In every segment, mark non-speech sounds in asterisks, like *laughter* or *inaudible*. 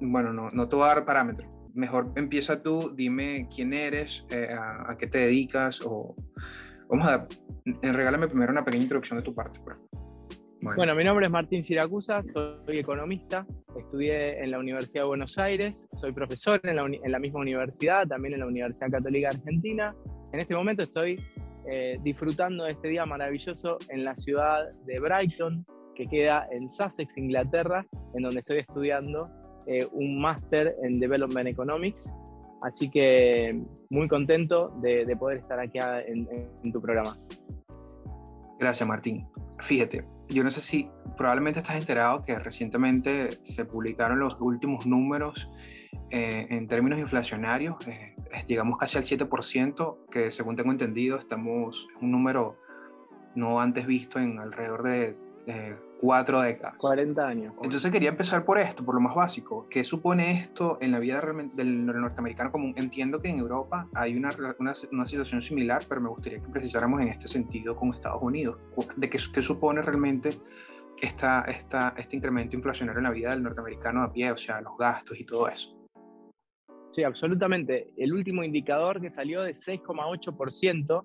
bueno, no, no te voy a dar parámetros. Mejor empieza tú, dime quién eres, eh, a, qué te dedicas o... Vamos a... Regálame primero una pequeña introducción de tu parte. Bueno. mi nombre es Martín Siracusa, soy economista, estudié en la Universidad de Buenos Aires, soy profesor en la, en la misma universidad, también en la Universidad Católica Argentina. En este momento estoy eh, disfrutando de este día maravilloso en la ciudad de Brighton, que queda en Sussex, Inglaterra, en donde estoy estudiando eh, un máster en Development Economics. Así que muy contento de, poder estar aquí en, en tu programa. Gracias, Martín. Fíjate, yo no sé si probablemente estás enterado que recientemente se publicaron los últimos números eh, en términos inflacionarios. Eh, llegamos casi al 7%, que según tengo entendido, estamos un número no antes visto en alrededor de cuatro décadas. 40 años. Entonces quería empezar por esto, por lo más básico. ¿Qué supone esto en la vida del norteamericano común? Entiendo que en Europa hay una, una, una, situación similar, pero me gustaría que precisáramos en este sentido con Estados Unidos. ¿De qué, qué supone realmente esta, esta, este incremento inflacionario en la vida del norteamericano a pie, o sea, los gastos y todo eso? Sí, absolutamente. El último indicador que salió de 6,8%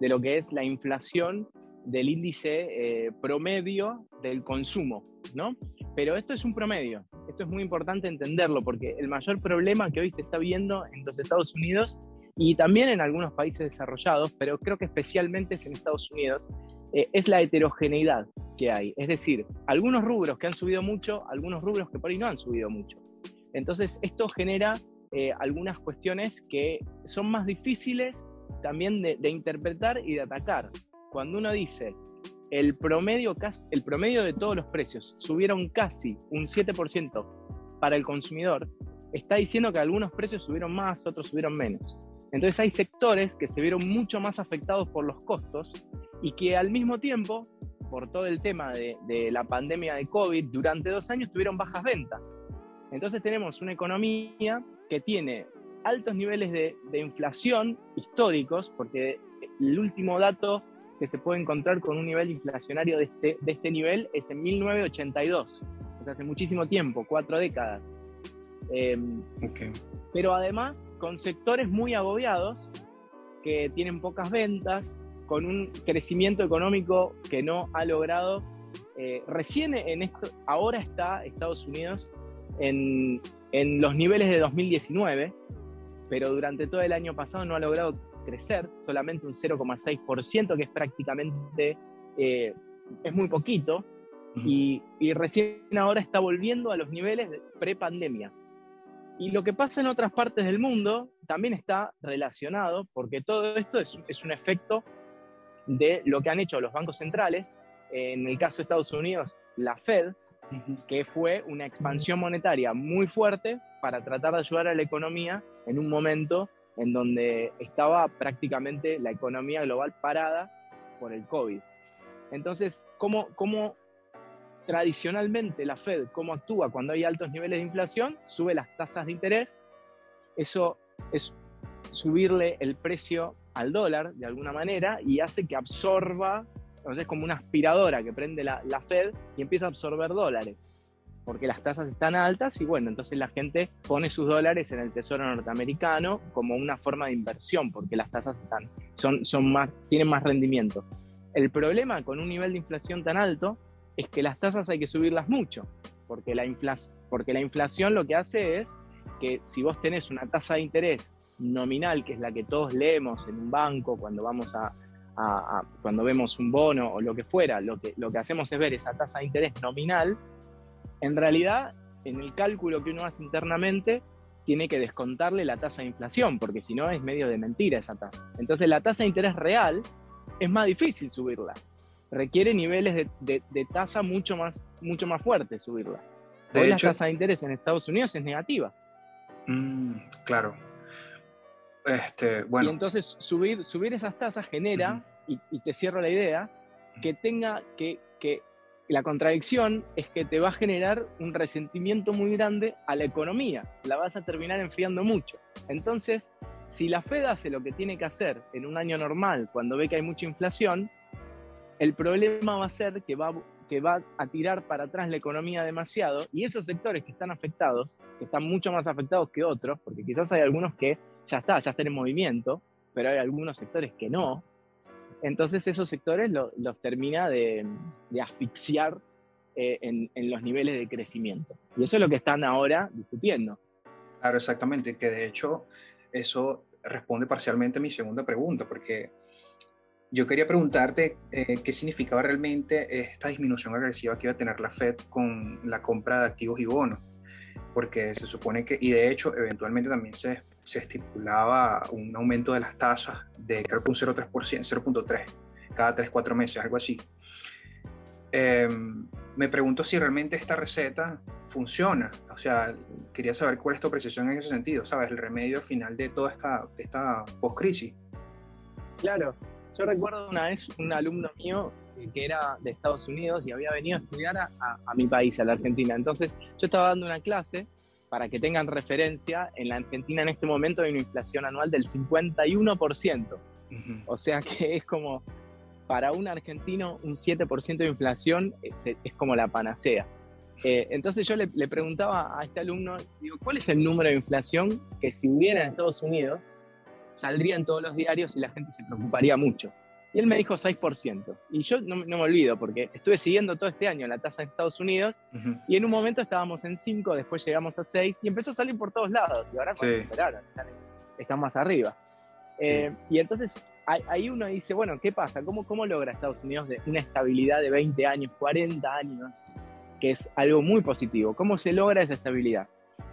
de lo que es la inflación del índice eh, promedio del consumo, ¿no? Pero esto es un promedio, esto es muy importante entenderlo porque el mayor problema que hoy se está viendo en los Estados Unidos y también en algunos países desarrollados, pero creo que especialmente es en Estados Unidos, eh, es la heterogeneidad que hay. Es decir, algunos rubros que han subido mucho, algunos rubros que por ahí no han subido mucho. Entonces, esto genera eh, algunas cuestiones que son más difíciles también de interpretar y de atacar cuando uno dice el promedio, el promedio de todos los precios subieron casi un 7% para el consumidor, está diciendo que algunos precios subieron más, otros subieron menos. Entonces hay sectores que se vieron mucho más afectados por los costos y que al mismo tiempo, por todo el tema de, la pandemia de COVID, durante dos años tuvieron bajas ventas. Entonces tenemos una economía que tiene altos niveles de, de inflación históricos, porque el último dato que se puede encontrar con un nivel inflacionario de este, de este nivel es en 1982, o sea, hace muchísimo tiempo, cuatro décadas. Em, pero además con sectores muy agobiados, que tienen pocas ventas, con un crecimiento económico que no ha logrado. Eh, recién en esto, ahora está Estados Unidos en, en los niveles de 2019, pero durante todo el año pasado no ha logrado crecer, solamente un 0,6%, que es prácticamente, eh, es muy poquito, y, recién ahora está volviendo a los niveles de pre-pandemia. Y lo que pasa en otras partes del mundo también está relacionado, porque todo esto es, es un efecto de lo que han hecho los bancos centrales, en el caso de Estados Unidos, la Fed, que fue una expansión monetaria muy fuerte para tratar de ayudar a la economía en un momento en donde estaba prácticamente la economía global parada por el COVID. Entonces, ¿cómo, tradicionalmente la Fed, cómo actúa cuando hay altos niveles de inflación? Sube las tasas de interés, eso es subirle el precio al dólar de alguna manera y hace que absorba, entonces es como una aspiradora que prende la Fed y empieza a absorber dólares porque las tasas están altas y bueno, entonces la gente pone sus dólares en el Tesoro norteamericano como una forma de inversión, porque las tasas están, son, son más, tienen más rendimiento. El problema con un nivel de inflación tan alto es que las tasas hay que subirlas mucho, porque la, porque la inflación lo que hace es que si vos tenés una tasa de interés nominal, que es la que todos leemos en un banco cuando vamos a, cuando vemos un bono o lo que fuera, lo que, lo que hacemos es ver esa tasa de interés nominal en realidad, en el cálculo que uno hace internamente, tiene que descontarle la tasa de inflación, porque si no es medio de mentira esa tasa. Entonces la tasa de interés real es más difícil subirla. Requiere niveles de, tasa mucho más, mucho más fuertes subirla. De Hoy la tasa de interés en Estados Unidos es negativa. Mm, claro. Este, bueno. Y entonces subir, subir esas tasas genera, y, te cierro la idea, que tenga que, que la contradicción es que te va a generar un resentimiento muy grande a la economía, la vas a terminar enfriando mucho. Entonces, si la Fed hace lo que tiene que hacer en un año normal, cuando ve que hay mucha inflación, el problema va a ser que va, que va a tirar para atrás la economía demasiado y esos sectores que están afectados, que están mucho más afectados que otros, porque quizás hay algunos que ya está, ya están en movimiento, pero hay algunos sectores que no, entonces esos sectores los termina de, asfixiar eh, en, en, los niveles de crecimiento. Y eso es lo que están ahora discutiendo. Claro, exactamente, que de hecho eso responde parcialmente a mi segunda pregunta, porque yo quería preguntarte eh, qué significaba realmente esta disminución agresiva que iba a tener la Fed con la compra de activos y bonos, porque se supone que, y de hecho, eventualmente también se, se estipulaba un aumento de las tasas de creo que un 0,3%, 0.3 cada 3, 4 meses, algo así. Em, me pregunto si realmente esta receta funciona. O sea, quería saber cuál es tu precisión en ese sentido, ¿sabes? El remedio final de toda esta, esta post-crisis. Claro, yo recuerdo una vez un alumno mío que era de Estados Unidos y había venido a estudiar a, mi país, a la Argentina. Entonces yo estaba dando una clase para que tengan referencia, en la Argentina en este momento hay una inflación anual del 51%. O sea que es como, para un argentino, un 7% de inflación es, como la panacea. Eh, entonces yo le, le, preguntaba a este alumno, digo, ¿cuál es el número de inflación que si hubiera en Estados Unidos saldría en todos los diarios y la gente se preocuparía mucho. Y él me dijo 6%. Y yo no, me olvido, porque estuve siguiendo todo este año la tasa de Estados Unidos y en un momento estábamos en 5, después llegamos a 6 y empezó a salir por todos lados. Y ahora cuando esperaron, están, más arriba. Eh, y entonces ahí uno dice, bueno, ¿qué pasa? ¿Cómo, ¿Cómo logra Estados Unidos de una estabilidad de 20 años, 40 años, que es algo muy positivo? ¿Cómo se logra esa estabilidad?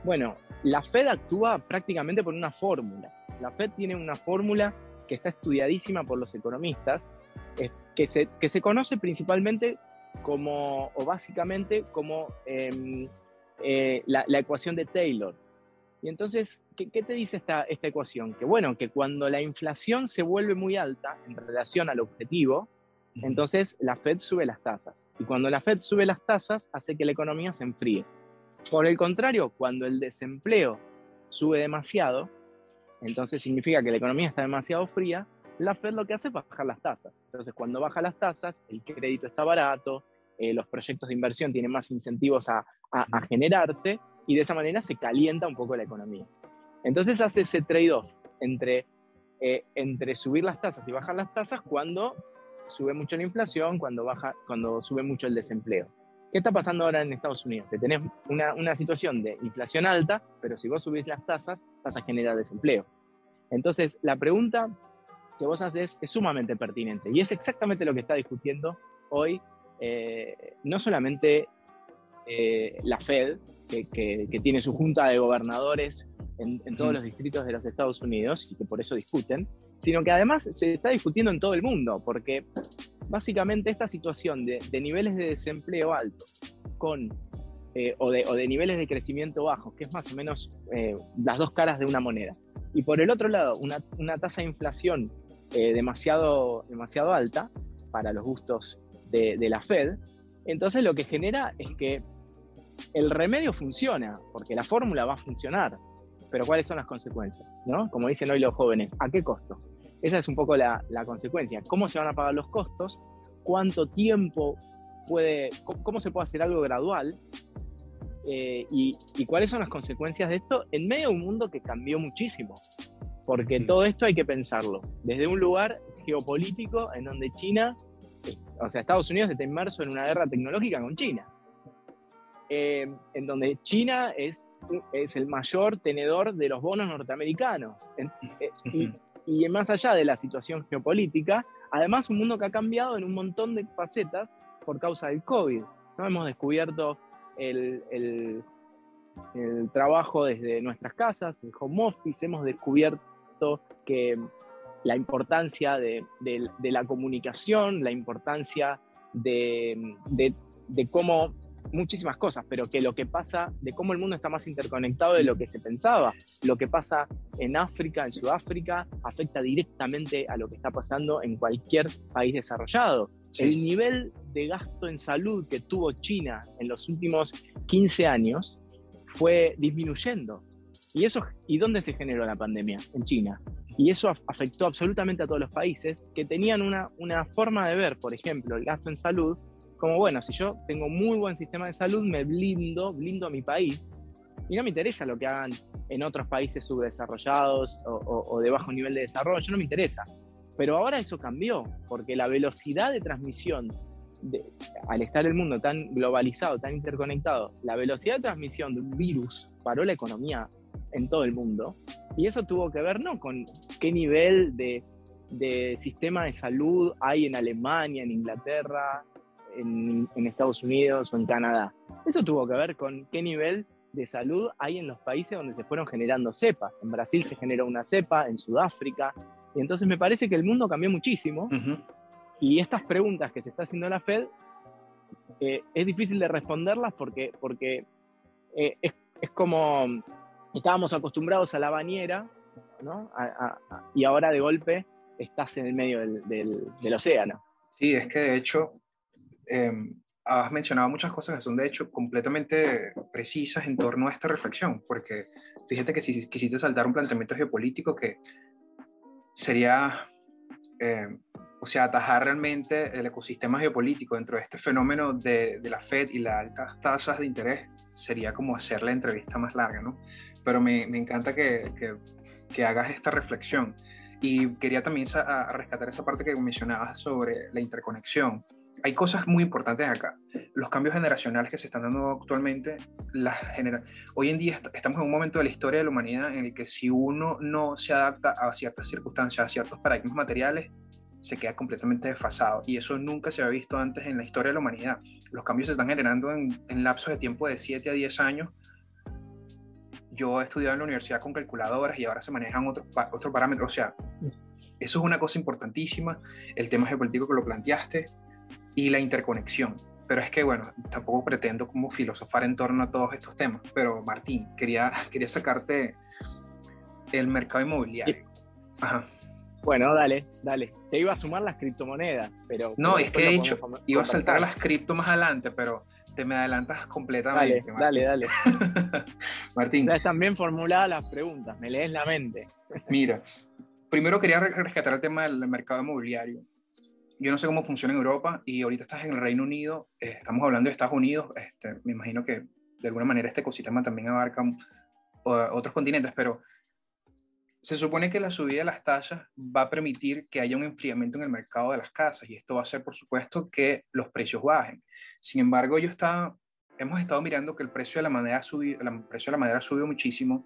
Bueno, la Fed actúa prácticamente por una fórmula. La Fed tiene una fórmula que está estudiadísima por los economistas, que, se, que se conoce principalmente como, o básicamente como em, eh, la, ecuación de Taylor. Y entonces, ¿qué, te dice esta, esta ecuación? Que bueno, que cuando la inflación se vuelve muy alta en relación al objetivo, entonces la Fed sube las tasas. Y cuando la Fed sube las tasas, hace que la economía se enfríe. Por el contrario, cuando el desempleo sube demasiado, entonces significa que la economía está demasiado fría, la Fed lo que hace es bajar las tasas. Entonces, cuando baja las tasas, el crédito está barato, eh, los proyectos de inversión tienen más incentivos a, generarse y de esa manera se calienta un poco la economía. Entonces hace ese trade-off entre, eh, entre subir las tasas y bajar las tasas cuando sube mucho la inflación, cuando, baja, cuando sube mucho el desempleo. ¿Qué está pasando ahora en Estados Unidos? Que tenés una, situación de inflación alta, pero si vos subís las tasas, vas a generar desempleo. Entonces, la pregunta que vos haces es sumamente pertinente y es exactamente lo que está discutiendo hoy eh, no solamente eh, la Fed, que, tiene su junta de gobernadores en, todos los distritos de los Estados Unidos y que por eso discuten, sino que además se está discutiendo en todo el mundo, porque básicamente esta situación de, niveles de desempleo altos con, eh, o, de, niveles de crecimiento bajos, que es más o menos eh, las dos caras de una moneda, y por el otro lado una, tasa de inflación eh, demasiado, demasiado alta para los gustos de, de la Fed, entonces lo que genera es que el remedio funciona, porque la fórmula va a funcionar, pero ¿cuáles son las consecuencias? ¿no? Como dicen hoy los jóvenes, ¿a qué costo? Esa es un poco la, consecuencia. ¿Cómo se van a pagar los costos? ¿Cuánto tiempo puede, cómo, se puede hacer algo gradual? Eh, y, cuáles son las consecuencias de esto en medio de un mundo que cambió muchísimo. Porque todo esto hay que pensarlo desde un lugar geopolítico en donde China, o sea, Estados Unidos está inmerso en una guerra tecnológica con China. Eh, en donde China es, es el mayor tenedor de los bonos norteamericanos. Eh, y, y más allá de la situación geopolítica, además un mundo que ha cambiado en un montón de facetas por causa del COVID. ¿no? Hemos descubierto el, el, trabajo desde nuestras casas, el home office, hemos descubierto que la importancia de, de la comunicación, la importancia de, de cómo muchísimas cosas, pero que lo que pasa, de cómo el mundo está más interconectado de lo que se pensaba, lo que pasa en África, en Sudáfrica, afecta directamente a lo que está pasando en cualquier país desarrollado. El nivel de gasto en salud que tuvo China en los últimos 15 años fue disminuyendo. ¿Y, eso, ¿Y dónde se generó la pandemia? En China. Y eso afectó absolutamente a todos los países que tenían una, una forma de ver, por ejemplo, el gasto en salud como, bueno, si yo tengo muy buen sistema de salud, me blindo, blindo a mi país, y no me interesa lo que hagan en otros países subdesarrollados o, de bajo nivel de desarrollo, no me interesa. Pero ahora eso cambió, porque la velocidad de transmisión, al estar el mundo tan globalizado, tan interconectado, la velocidad de transmisión de un virus paró la economía en todo el mundo. Y eso tuvo que ver no con qué nivel de, de sistema de salud hay en Alemania, en Inglaterra, en, en, Estados Unidos o en Canadá. Eso tuvo que ver con qué nivel de salud hay en los países donde se fueron generando cepas. En Brasil se generó una cepa, en Sudáfrica. Y entonces me parece que el mundo cambió muchísimo. Y estas preguntas que se está haciendo la Fed, eh, es difícil de responderlas porque, porque eh, es, es, como estábamos acostumbrados a la bañera, ¿no? y ahora de golpe estás en el medio del, del, del océano. Sí, es que de hecho, em, has mencionado muchas cosas que son de hecho completamente precisas en torno a esta reflexión, porque fíjate que si quisiste saltar un planteamiento geopolítico que sería, eh, o sea, atajar realmente el ecosistema geopolítico dentro de este fenómeno de, la Fed y las altas tasas de interés, sería como hacer la entrevista más larga, ¿no? Pero me, encanta que, que, hagas esta reflexión. Y quería también rescatar esa parte que mencionabas sobre la interconexión hay cosas muy importantes acá. Los cambios generacionales que se están dando actualmente, la genera hoy en día estamos en un momento de la historia de la humanidad en el que si uno no se adapta a ciertas circunstancias, a ciertos paradigmas materiales, se queda completamente desfasado. Y eso nunca se había visto antes en la historia de la humanidad. Los cambios se están generando en, en lapsos de tiempo de 7 a 10 años. Yo he estudiado en la universidad con calculadoras y ahora se manejan otros, otros parámetros. O sea, eso es una cosa importantísima. El tema geopolítico que lo planteaste, y la interconexión. Pero es que, bueno, tampoco pretendo como filosofar en torno a todos estos temas. Pero, Martín, quería, *laughs* quería sacarte el mercado inmobiliario. Ajá. Bueno, dale, dale. Te iba a sumar las criptomonedas, pero... No, es que he dicho, iba a saltar las cripto más adelante, pero te me adelantas completamente. Dale, dale, dale. *laughs* Martín. O están bien formuladas las preguntas, me lees la mente. Mira, primero quería rescatar el tema del mercado inmobiliario yo no sé cómo funciona en Europa y ahorita estás en el Reino Unido, eh, estamos hablando de Estados Unidos, este, me imagino que de alguna manera este ecosistema también abarca otros continentes, pero se supone que la subida de las tasas va a permitir que haya un enfriamiento en el mercado de las casas y esto va a hacer, por supuesto, que los precios bajen. Sin embargo, yo está, hemos estado mirando que el precio de la madera ha subido, el precio de la madera ha subido muchísimo.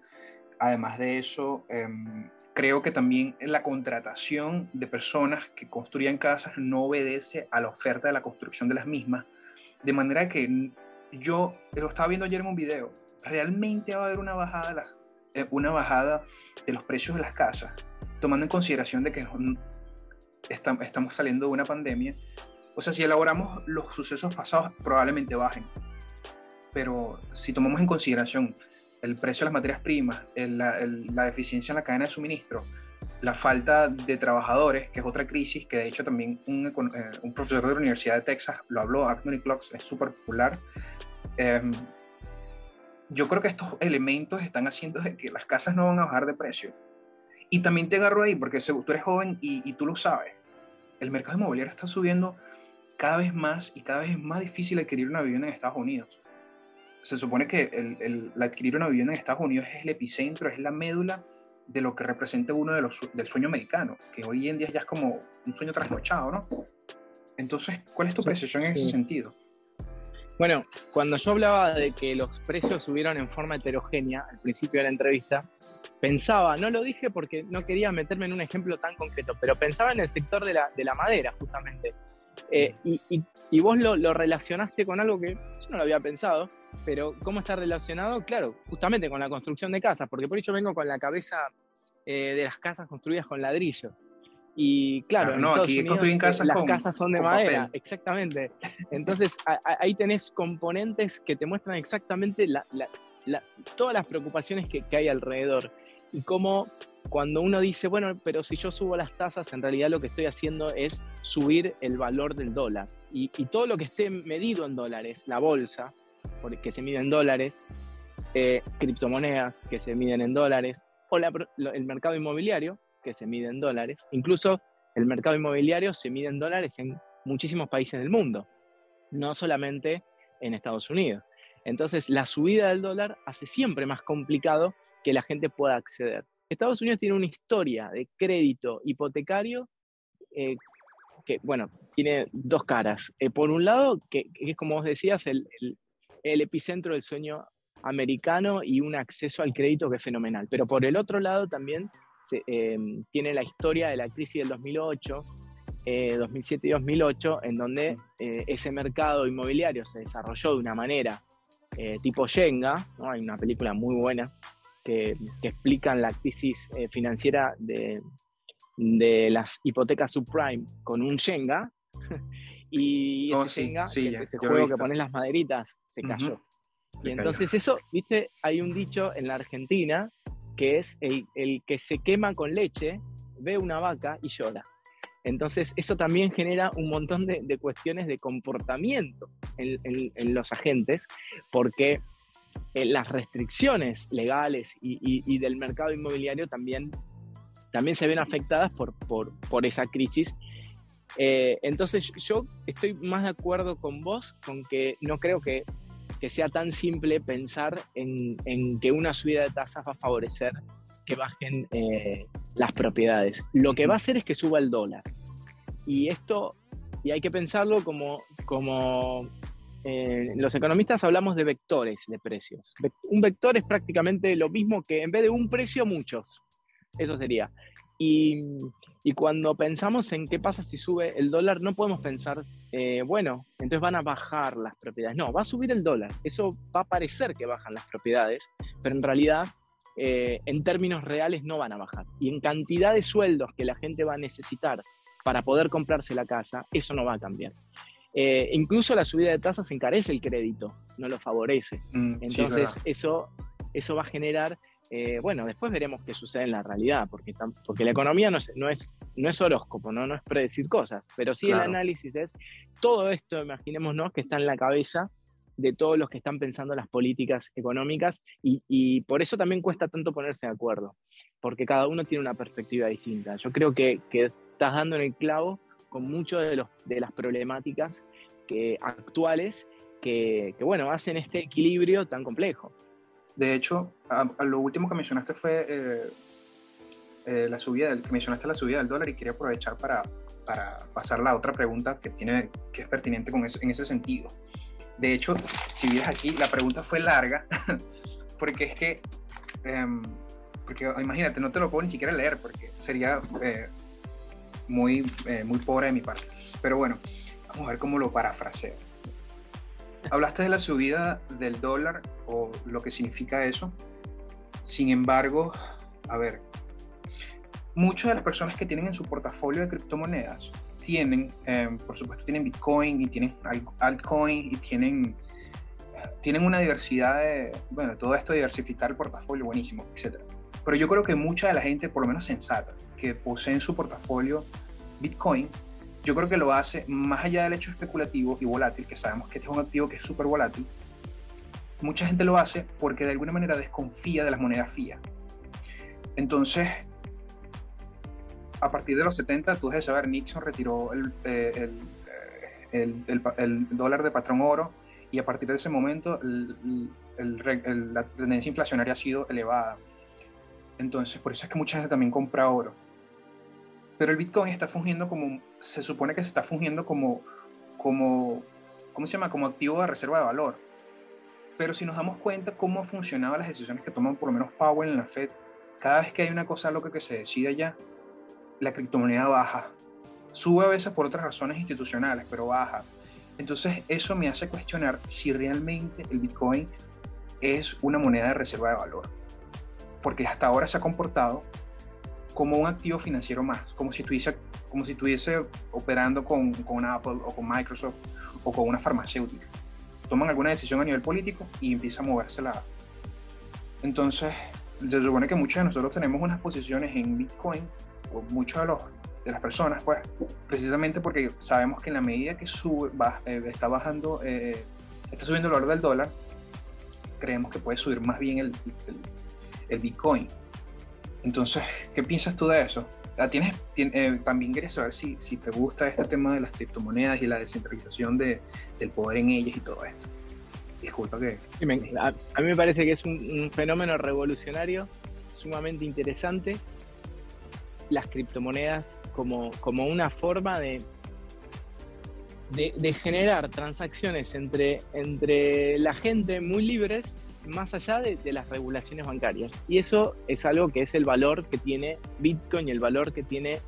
Además de eso, eh, creo que también la contratación de personas que construyan casas no obedece a la oferta de la construcción de las mismas, de manera que yo lo estaba viendo ayer en un video, realmente va a haber una bajada, eh, una bajada de los precios de las casas, tomando en consideración de que estamos saliendo de una pandemia. O sea, si elaboramos los sucesos pasados, probablemente bajen. Pero si tomamos en consideración el precio de las materias primas, la deficiencia en la cadena de suministro, la falta de trabajadores, que es otra crisis, que de hecho también un, eh, profesor de la Universidad de Texas lo habló, Anthony Clocks, es súper popular. Em, yo creo que estos elementos están haciendo que las casas no van a bajar de precio. Y también te agarro ahí, porque tú eres joven y tú lo sabes, el mercado inmobiliario está subiendo cada vez más y cada vez es más difícil adquirir una vivienda en Estados Unidos se supone que el, adquirir una vivienda en Estados Unidos es el epicentro, es la médula de lo que representa uno de los, del sueño americano, que hoy en día ya es como un sueño trasnochado, ¿no? Entonces, ¿cuál es tu precisión en ese sentido? Bueno, cuando yo hablaba de que los precios subieron en forma heterogénea al principio de la entrevista, pensaba, no lo dije porque no quería meterme en un ejemplo tan concreto, pero pensaba en el sector de la, de la madera, justamente. Eh, y, y, vos lo, lo, relacionaste con algo que yo no lo había pensado, pero ¿cómo está relacionado? Claro, justamente con la construcción de casas, porque por eso vengo con la cabeza eh, de las casas construidas con ladrillos. Y claro, no, aquí Unidos, casas las casas son de madera, exactamente. Entonces ahí tenés componentes que te muestran exactamente la, la, todas las preocupaciones que, que hay alrededor y cómo cuando uno dice, bueno, pero si yo subo las tasas, en realidad lo que estoy haciendo es subir el valor del dólar. Y, todo lo que esté medido en dólares, la bolsa, que se mide en dólares, eh, criptomonedas que se miden en dólares, o el mercado inmobiliario que se mide en dólares. Incluso el mercado inmobiliario se mide en dólares en muchísimos países del mundo. no solamente en Estados Unidos. Entonces, la subida del dólar hace siempre más complicado que la gente pueda acceder. Estados Unidos tiene una historia de crédito hipotecario eh, que, bueno, tiene dos caras. Eh, por un lado, que, es como vos decías, el, epicentro del sueño americano y un acceso al crédito que es fenomenal. Pero por el otro lado también eh, tiene la historia de la crisis del 2008, 2007 y 2008, en donde ese mercado inmobiliario se desarrolló de una manera tipo Shenga, hay una película muy buena que, explican la crisis eh, financiera de, las hipotecas subprime con un Shenga. *laughs* y ese oh, Shenga, ese juego que pones las maderitas, se cayó. y entonces eso, viste, hay un dicho en la Argentina que es el, que se quema con leche, ve una vaca y llora. Entonces, eso también genera un montón de, cuestiones de comportamiento en, los agentes, porque eh, las restricciones legales y, del mercado inmobiliario también, también se ven afectadas por, por, esa crisis. Eh, entonces yo estoy más de acuerdo con vos, con que no creo que, sea tan simple pensar en, que una subida de tasas va a favorecer que bajen eh, las propiedades. Lo que va a hacer es que suba el dólar. Y esto, y hay que pensarlo como, como eh, los economistas hablamos de vectores de precios. Un vector es prácticamente lo mismo que en vez de un precio, muchos. Eso sería. Y, cuando pensamos en qué pasa si sube el dólar, no podemos pensar, eh, bueno, entonces van a bajar las propiedades. No, va a subir el dólar. Eso va a parecer que bajan las propiedades, pero en realidad, eh, en términos reales, no van a bajar. Y en cantidad de sueldos que la gente va a necesitar para poder comprarse la casa, eso no va a cambiar. Eh, incluso la subida de tasas encarece el crédito, no lo favorece. Mm, Entonces, eso, eso va a generar, eh, bueno, después veremos qué sucede en la realidad, porque, porque la economía no es, no es, no es horóscopo, ¿no? no es predecir cosas, pero sí el análisis es todo esto, imaginémonos, que está en la cabeza de todos los que están pensando las políticas económicas y, y, por eso también cuesta tanto ponerse de acuerdo, porque cada uno tiene una perspectiva distinta. Yo creo que, que estás dando en el clavo con muchas de, de las problemáticas que, actuales que, bueno, hacen este equilibrio tan complejo. De hecho, a, lo último que mencionaste fue eh, eh, la subida del, que mencionaste la subida del dólar y quería aprovechar para, para pasar la otra pregunta que, tiene, que es pertinente con en ese sentido. De hecho, si vienes aquí, la pregunta fue larga, *laughs* porque es que, em, porque imagínate, no te lo puedo ni siquiera leer, porque sería eh, muy, muy pobre de mi parte. Pero bueno, vamos a ver cómo lo parafraseo. Hablaste de la subida del dólar o lo que significa eso. Sin embargo, a ver, muchas de las personas que tienen en su portafolio de criptomonedas tienen, eh, por supuesto, tienen Bitcoin y tienen altcoin y tienen, tienen una diversidad de, bueno, todo esto diversificar el portafolio, buenísimo, etc. Pero yo creo que mucha de la gente, por lo menos sensata, que posee en su portafolio Bitcoin, yo creo que lo hace más allá del hecho especulativo y volátil, que sabemos que este es un activo que es súper volátil. Mucha gente lo hace porque de alguna manera desconfía de las monedas fiat. Entonces, a partir de los 70, tú debes saber, Nixon retiró el, eh, el, el, el, dólar de patrón oro y a partir de ese momento la tendencia inflacionaria ha sido elevada. Entonces, por eso es que mucha gente también compra oro. Pero el Bitcoin está fungiendo como, se supone que se está fungiendo como, como, ¿cómo se llama? Como activo de reserva de valor. Pero si nos damos cuenta cómo han funcionado las decisiones que toman por lo menos Powell en la Fed, cada vez que hay una cosa loca que se decide allá, la criptomoneda baja. Sube a veces por otras razones institucionales, pero baja. Entonces eso me hace cuestionar si realmente el Bitcoin es una moneda de reserva de valor porque hasta ahora se ha comportado como un activo financiero más, como si estuviese, como si estuviese operando con, con Apple o con Microsoft o con una farmacéutica. Toman alguna decisión a nivel político y empieza a moverse la... Entonces, se supone que muchos de nosotros tenemos unas posiciones en Bitcoin, o muchos de, los, de las personas, pues, precisamente porque sabemos que en la medida que sube, eh, está bajando, eh, está subiendo el valor del dólar, creemos que puede subir más bien el, el Bitcoin. Entonces, ¿qué piensas tú de eso? ah, tienes, eh, también quería saber si, si te gusta este tema de las criptomonedas y la descentralización de, del poder en ellas y todo esto. Disculpa que... a, mí me parece que es un, fenómeno revolucionario, sumamente interesante, las criptomonedas como, como una forma de, de, generar transacciones entre, entre la gente muy libres más allá de, las regulaciones bancarias. Y eso es algo que es el valor que tiene Bitcoin y el valor que tiene,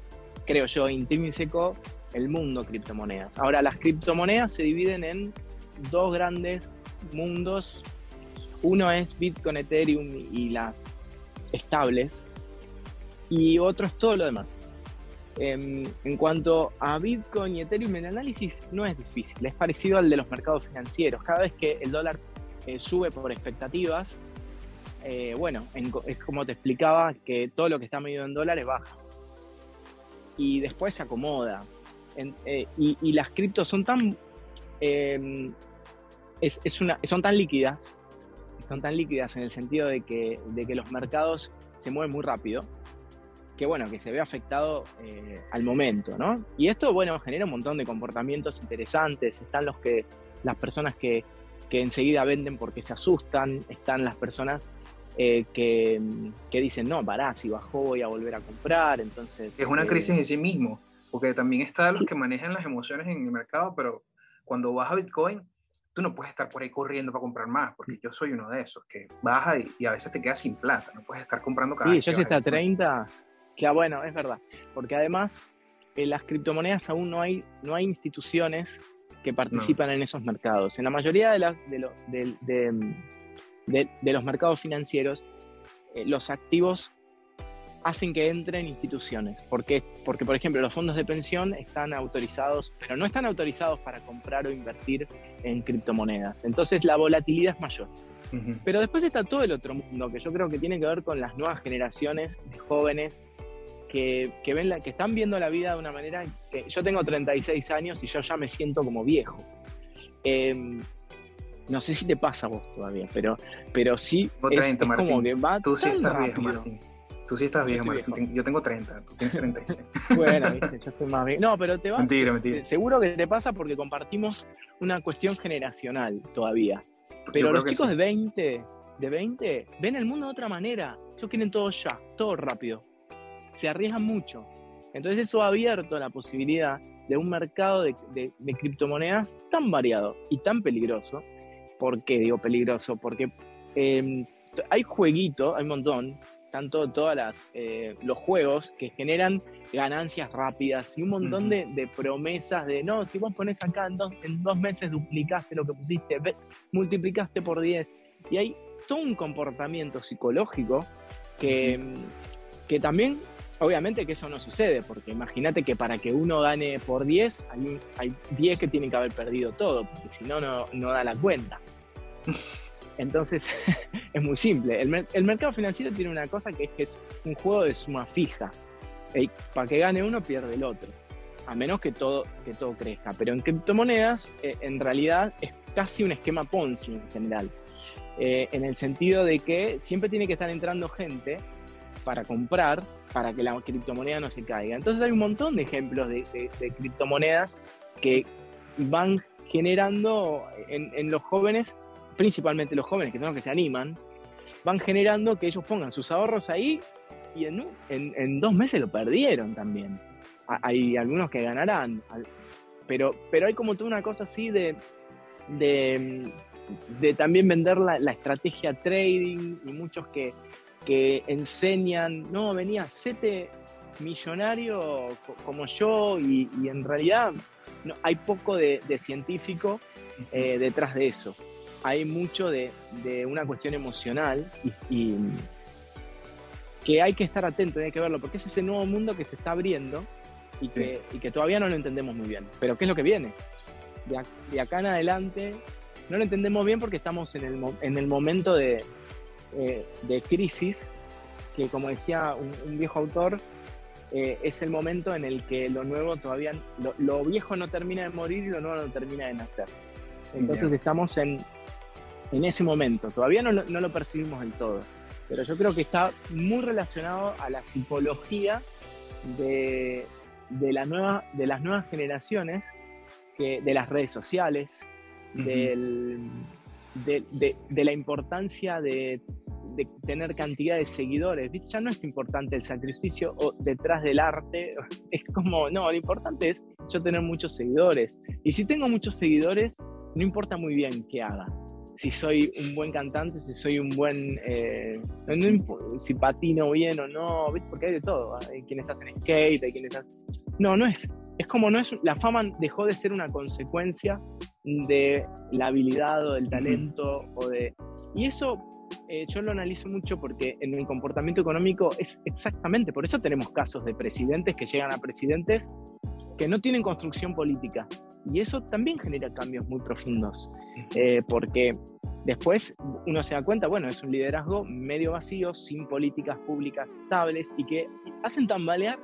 creo yo, intrínseco el mundo criptomonedas. Ahora, las criptomonedas se dividen en dos grandes mundos. Uno es Bitcoin, Ethereum y las estables. Y otro es todo lo demás. Em, en cuanto a Bitcoin y Ethereum, el análisis no es difícil, es parecido al de los mercados financieros. Cada vez que el dólar eh, sube por expectativas, eh, bueno, es como te explicaba que todo lo que está medido en dólares baja. Y después se acomoda. Eh, y, las criptos son tan. Em, es, una, son tan líquidas, son tan líquidas en el sentido de que, de que los mercados se mueven muy rápido, que bueno, que se ve afectado al momento, ¿no? Y esto, bueno, genera un montón de comportamientos interesantes. Están los que, las personas que, que enseguida venden porque se asustan, están las personas eh, que, dicen, no, pará, si bajó voy a volver a comprar, entonces... Es una eh, crisis en sí mismo, porque también están los que manejan las emociones en el mercado, pero cuando baja Bitcoin, tú no puedes estar por ahí corriendo para comprar más, porque yo soy uno de esos, que baja y, a veces te quedas sin plata, no puedes estar comprando cada Sí, yo si está a 30, que bueno, es verdad, porque además en las criptomonedas aún no hay, no hay instituciones que participan en esos mercados. En la mayoría de, de, los mercados financieros, eh, los activos hacen que entren instituciones. Porque, porque, por ejemplo, los fondos de pensión están autorizados, pero no están autorizados para comprar o invertir en criptomonedas. Entonces la volatilidad es mayor. Pero después está todo el otro mundo, que yo creo que tiene que ver con las nuevas generaciones de jóvenes que, ven la, que están viendo la vida de una manera que yo tengo 36 años y yo ya me siento como viejo. Em, no sé si te pasa a vos todavía, pero, pero sí es, como que va Tú sí estás viejo, Martín. Tú sí estás viejo, Martín. Yo tengo 30, tú tienes 36. *laughs* bueno, ¿viste? yo estoy más viejo. No, pero te va. Mentira, mentira. Seguro que te pasa porque compartimos una cuestión generacional todavía. Pero los chicos de 20, de 20, ven el mundo de otra manera. Ellos quieren todo ya, todo rápido se arriesgan mucho. Entonces eso ha abierto la posibilidad de un mercado de, criptomonedas tan variado y tan peligroso. ¿Por qué digo peligroso? Porque em, hay jueguitos, hay un montón, tanto todas las eh, los juegos que generan ganancias rápidas y un montón de, promesas de no, si vos pones acá en dos, en dos meses duplicaste lo que pusiste, multiplicaste por 10. Y hay todo un comportamiento psicológico que, que también Obviamente que eso no sucede, porque imagínate que para que uno gane por 10, hay, hay 10 que tienen que haber perdido todo, porque si no, no da la cuenta. Entonces, *laughs* es muy simple. El, mercado financiero tiene una cosa que es que es un juego de suma fija. Para que gane uno, pierde el otro. A menos que todo, que todo crezca. Pero en criptomonedas, eh, en realidad, es casi un esquema Ponzi en general. Eh, en el sentido de que siempre tiene que estar entrando gente para comprar para que la criptomoneda no se caiga. Entonces hay un montón de ejemplos de, criptomonedas que van generando en, los jóvenes, principalmente los jóvenes que son los que se animan, van generando que ellos pongan sus ahorros ahí y en, dos meses lo perdieron también. Hay algunos que ganarán, pero, pero hay como toda una cosa así de, de, también vender la, la estrategia trading y muchos que, que enseñan, no, venía siete millonario como yo y, en realidad no, hay poco de, científico eh, detrás de eso. Hay mucho de, una cuestión emocional y, que hay que estar atento, hay que verlo, porque es ese nuevo mundo que se está abriendo y que, que todavía no lo entendemos muy bien. Pero ¿qué es lo que viene? De, acá en adelante no lo entendemos bien porque estamos en el, en el momento de, eh, de crisis, que como decía un, viejo autor, eh, es el momento en el que lo nuevo todavía, lo, viejo no termina de morir y lo nuevo no termina de nacer. Entonces estamos en, en ese momento, todavía no, no, lo percibimos del todo, pero yo creo que está muy relacionado a la psicología de, la nueva, de las nuevas generaciones, que, de las redes sociales, de, la importancia de, tener cantidad de seguidores. Ya no es importante el sacrificio o detrás del arte. *laughs* Es como, no, lo importante es yo tener muchos seguidores. Y si tengo muchos seguidores, no importa muy bien qué haga si soy un buen cantante, si soy un buen. Eh, si patino bien o no, porque hay de todo. Hay quienes hacen skate, hay quienes hacen. No, no es. Es como no es. La fama dejó de ser una consecuencia de la habilidad o del talento o de. Y eso eh, yo lo analizo mucho porque en el comportamiento económico es exactamente. Por eso tenemos casos de presidentes que llegan a presidentes que no tienen construcción política. Y eso también genera cambios muy profundos, eh, porque después uno se da cuenta, bueno, es un liderazgo medio vacío, sin políticas públicas estables y que hacen tambalear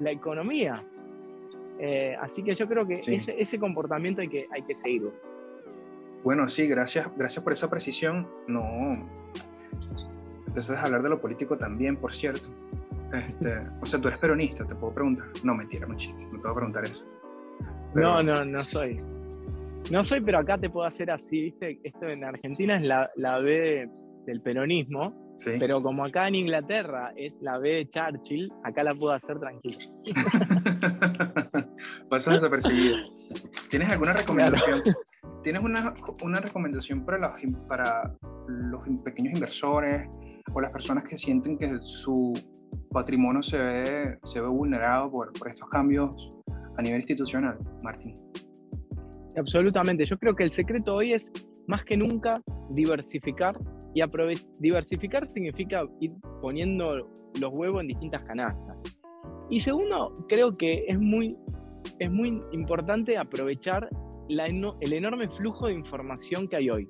la economía. Eh, así que yo creo que ese, ese, comportamiento hay que, hay que seguirlo. Bueno, sí, gracias, gracias por esa precisión. No, entonces hablar de lo político también, por cierto. Este, o sea, tú eres peronista, te puedo preguntar. No, mentira, no chiste, no te voy a preguntar eso. No, no, no soy. No soy, pero acá te puedo hacer así, ¿viste? Esto en Argentina es la, la B del peronismo, pero como acá en Inglaterra es la B de Churchill, acá la puedo hacer tranquila. *laughs* Pasas desapercibido. ¿Tienes alguna recomendación? ¿Tienes una, una recomendación para los, para los pequeños inversores o las personas que sienten que su patrimonio se ve, se ve vulnerado por, por estos cambios a nivel institucional, Martín? Absolutamente. Yo creo que el secreto hoy es más que nunca diversificar y diversificar significa ir poniendo los huevos en distintas canastas. Y segundo, creo que es muy, es muy importante aprovechar el enorme flujo de información que hay hoy.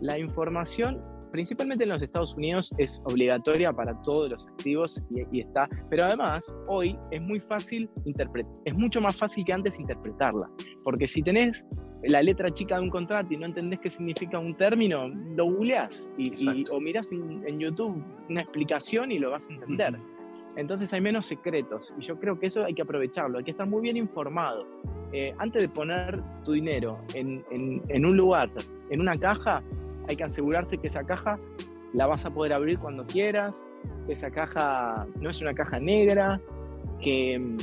La información principalmente en los Estados Unidos es obligatoria para todos los activos y, está, pero además hoy es muy fácil interpretar, es mucho más fácil que antes interpretarla, porque si tenés la letra chica de un contrato y no entendés qué significa un término, lo googleás y, o mirás en, YouTube una explicación y lo vas a entender. Entonces hay menos secretos y yo creo que eso hay que aprovecharlo, hay que estar muy bien informado. Eh, antes de poner tu dinero en, en un lugar, en una caja, hay que asegurarse que esa caja la vas a poder abrir cuando quieras, que esa caja no es una caja negra, que,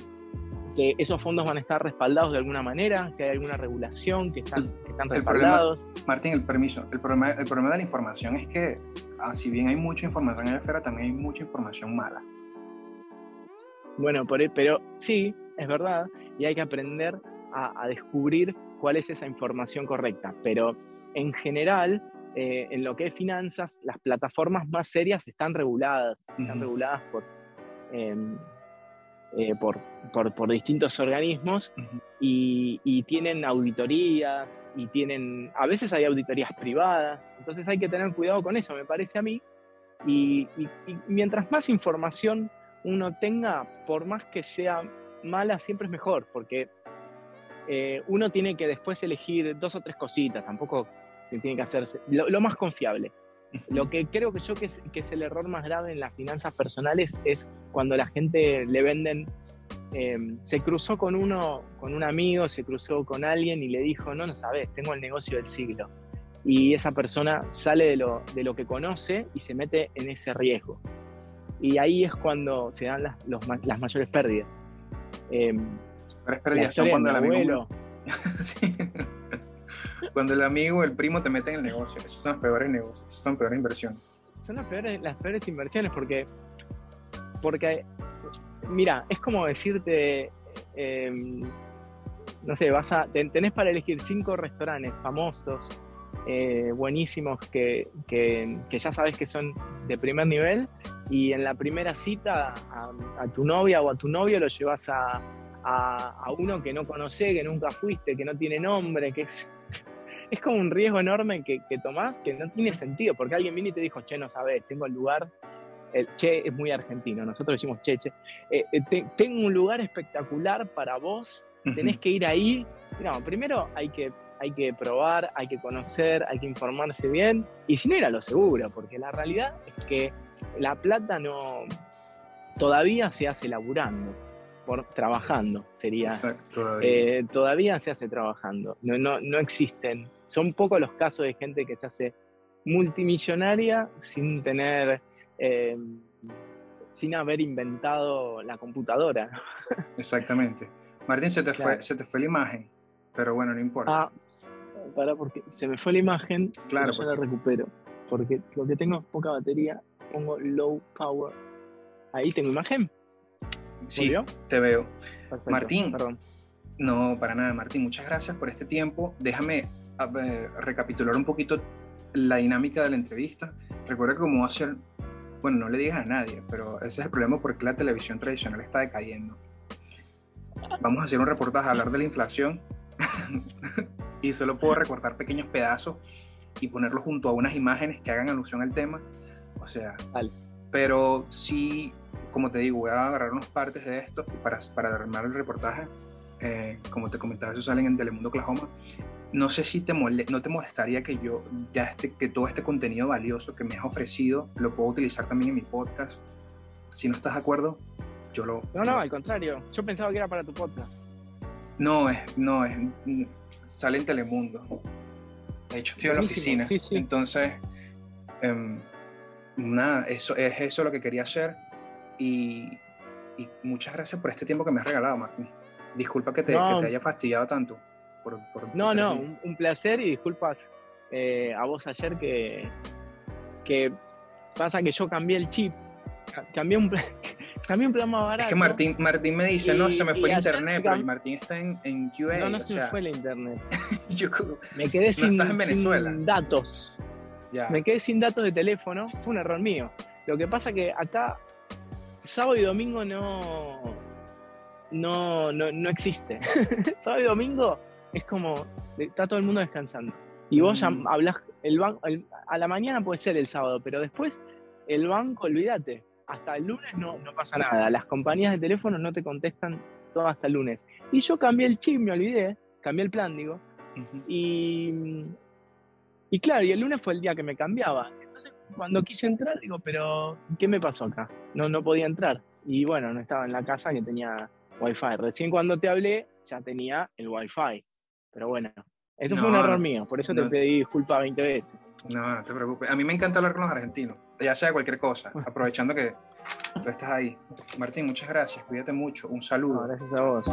esos fondos van a estar respaldados de alguna manera, que hay alguna regulación, que están, están respaldados. Martín, el permiso, el problema, el problema de la información es que, ah, si bien hay mucha información en la esfera, también hay mucha información mala. Bueno, e, pero sí, es verdad, y hay que aprender a, a descubrir cuál es esa información correcta, pero en general eh, en lo que es finanzas, las plataformas más serias están reguladas, están reguladas em, eh, por, por, distintos organismos y, tienen auditorías y tienen, a veces hay auditorías privadas, entonces hay que tener cuidado con eso, me parece a mí. Y, mientras más información uno tenga, por más que sea mala, siempre es mejor, porque eh, uno tiene que después elegir dos o tres cositas, tampoco tiene que hacerse, lo, más confiable. Lo que creo que yo que es, el error más grave en las finanzas personales es cuando la gente le venden, em, se cruzó con uno, con un amigo, se cruzó con alguien y le dijo, no, no sabes, tengo el negocio del siglo. Y esa persona sale de lo, de lo que conoce y se mete en ese riesgo. Y ahí es cuando se dan las, las mayores pérdidas. Eh, pérdidas son cuando el abuelo. *laughs* Cuando el amigo el primo te meten en el negocio, esos son los peores negocios, esos son peores inversiones. Son las peores, las peores inversiones porque, porque, mira, es como decirte, em, no sé, vas a, tenés para elegir cinco restaurantes famosos, eh, buenísimos, que, que, ya sabes que son de primer nivel, y en la primera cita a, tu novia o a tu novio lo llevas a, a, uno que no conoce, que nunca fuiste, que no tiene nombre, que es *laughs* es como un riesgo enorme que, que, tomás que no tiene sentido, porque alguien viene y te dijo, che, no sabes, tengo el lugar, el che es muy argentino, nosotros decimos che, che, eh, eh, tengo un lugar espectacular para vos, tenés que ir ahí. No, primero hay que, hay que probar, hay que conocer, hay que informarse bien, y si no era lo seguro, porque la realidad es que la plata no, todavía se hace laburando, por, trabajando sería. Exacto, todavía. Eh, todavía se hace trabajando. No, no, no existen. Son pocos los casos de gente que se hace multimillonaria sin tener, eh, sin haber inventado la computadora. *laughs* Exactamente. Martín, se te, fue, se te fue la imagen, pero bueno, no importa. Ah, para porque se me fue la imagen, claro, yo la recupero. Porque lo que tengo es poca batería, pongo low power. Ahí tengo imagen. Sí, te veo. Martín, perdón. No, para nada, Martín. Muchas gracias por este tiempo. Déjame recapitular un poquito la dinámica de la entrevista. Recuerda que como va a ser, bueno, no le digas a nadie, pero ese es el problema porque la televisión tradicional está decayendo. Vamos a hacer un reportaje a hablar de la inflación *laughs* y solo puedo recortar pequeños pedazos y ponerlos junto a unas imágenes que hagan alusión al tema. O sea, pero sí, como te digo, voy a agarrar unas partes de esto para, para armar el reportaje. Eh, como te comentaba, eso salen en Telemundo Oklahoma. No sé si te no te molestaría que yo, ya este, que todo este contenido valioso que me has ofrecido, lo puedo utilizar también en mi podcast. Si no estás de acuerdo, yo lo... No, no, al contrario. Yo pensaba que era para tu podcast. No, es, no, es, sale en Telemundo. De hecho, estoy en la oficina. Entonces, em, nada, eso, es eso lo que quería hacer. Y, muchas gracias por este tiempo que me has regalado, Martín. Disculpa que te, te haya fastidiado tanto. no, no, un, placer y disculpas eh, a vos ayer que, que pasa que yo cambié el chip. Cambié un, *laughs* Cambié un programa barato. Es que Martín, Martín me dice, no, se me fue el internet, pero Martín está en, en QA. No, no se me fue el internet. *laughs* me quedé sin, datos. Me quedé sin datos de teléfono, fue un error mío. Lo que pasa que acá, sábado y domingo no, no, no, existe. *laughs* sábado y domingo es como, está todo el mundo descansando. Y vos ya mm. hablas, el, a la mañana puede ser el sábado, pero después el banco, olvídate hasta el lunes no, no pasa nada. Las compañías de teléfono no te contestan todo hasta el lunes. Y yo cambié el chip, me olvidé, cambié el plan, digo. y, y claro, y el lunes fue el día que me cambiaba. Entonces, cuando quise entrar, digo, pero ¿qué me pasó acá? No, no podía entrar. Y bueno, no estaba en la casa que tenía wifi. Recién cuando te hablé, ya tenía el wifi. Pero bueno, eso fue un error mío, por eso te pedí disculpas 20 veces. No, no te preocupes. A mí me encanta hablar con los argentinos, ya sea cualquier cosa, aprovechando que tú estás ahí. Martín, muchas gracias, cuídate mucho, un saludo. gracias a vos.